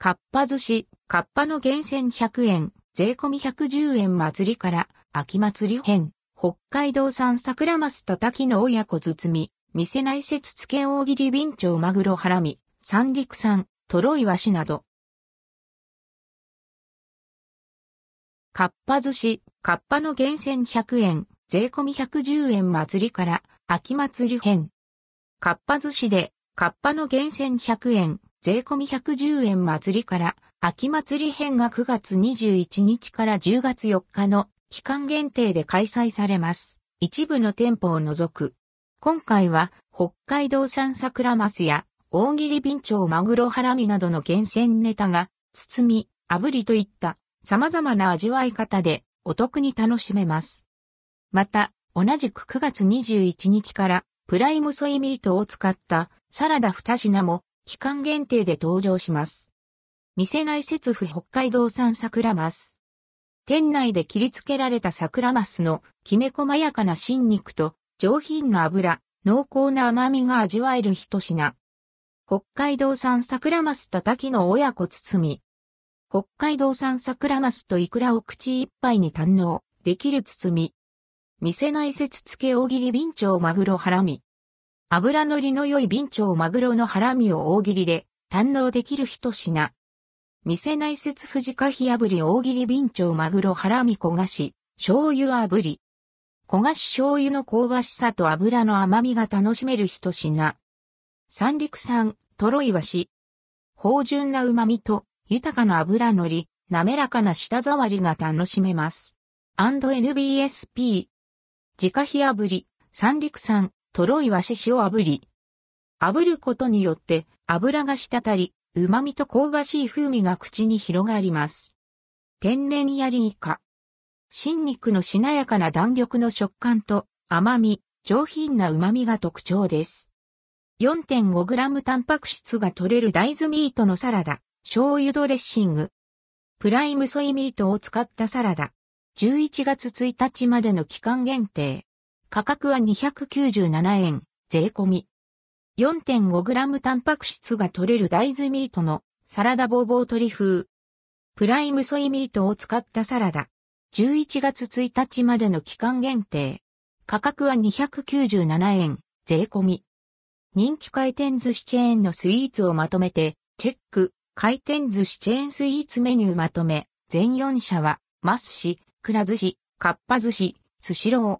かっぱ寿司、かっぱの厳選100円、税込み110円祭りから、秋祭り編、北海道産桜マス叩きの親子包み、店内設付け大切り備長マグロハラミ、三陸産、トロイワシなど。かっぱ寿司、かっぱの厳選100円、税込み110円祭りから、秋祭り編。かっぱ寿司で、かっぱの厳選100円、税込み110円祭りから、秋祭り編が9月21日から10月4日の期間限定で開催されます。一部の店舗を除く。今回は北海道産桜マスや大切り備長マグロハラミなどの厳選ネタが包み、炙りといった様々な味わい方でお得に楽しめます。また、同じく9月21日からプライムソイミートを使ったサラダ2品も期間限定で登場します。店内設府北海道産桜マス。店内で切り付けられた桜マスのきめ細やかな新肉と上品な油、濃厚な甘みが味わえる一品。北海道産桜マス叩きの親子包み。北海道産桜マスとイクラを口いっぱいに堪能できる包み。店内設付け大切り備長マグロハラミ。油のりの良い備長マグロのハラミを大切りで堪能できる一品。店内設富士カヒ炙り大切り備長マグロハラミ焦がし、醤油炙り。焦がし醤油の香ばしさと油の甘みが楽しめる一品。三陸産、トロイワシ。芳醇な旨味と豊かな油のり、滑らかな舌触りが楽しめます。&NBSP。自家火炙り、三陸産、トロイワシ塩炙り。炙ることによって油が滴り、旨味と香ばしい風味が口に広がります。天然ヤリイカ。新肉のしなやかな弾力の食感と甘み、上品な旨味が特徴です。4.5g タンパク質が取れる大豆ミートのサラダ、醤油ドレッシング。プライムソイミートを使ったサラダ。11月1日までの期間限定。価格は297円、税込み。4.5g タンパク質が取れる大豆ミートのサラダボーボー鶏風。プライムソイミートを使ったサラダ。11月1日までの期間限定。価格は297円、税込み。人気回転寿司チェーンのスイーツをまとめて、チェック、回転寿司チェーンスイーツメニューまとめ、全4社は、マスシ、くら寿司、かっぱ寿司、スシロー、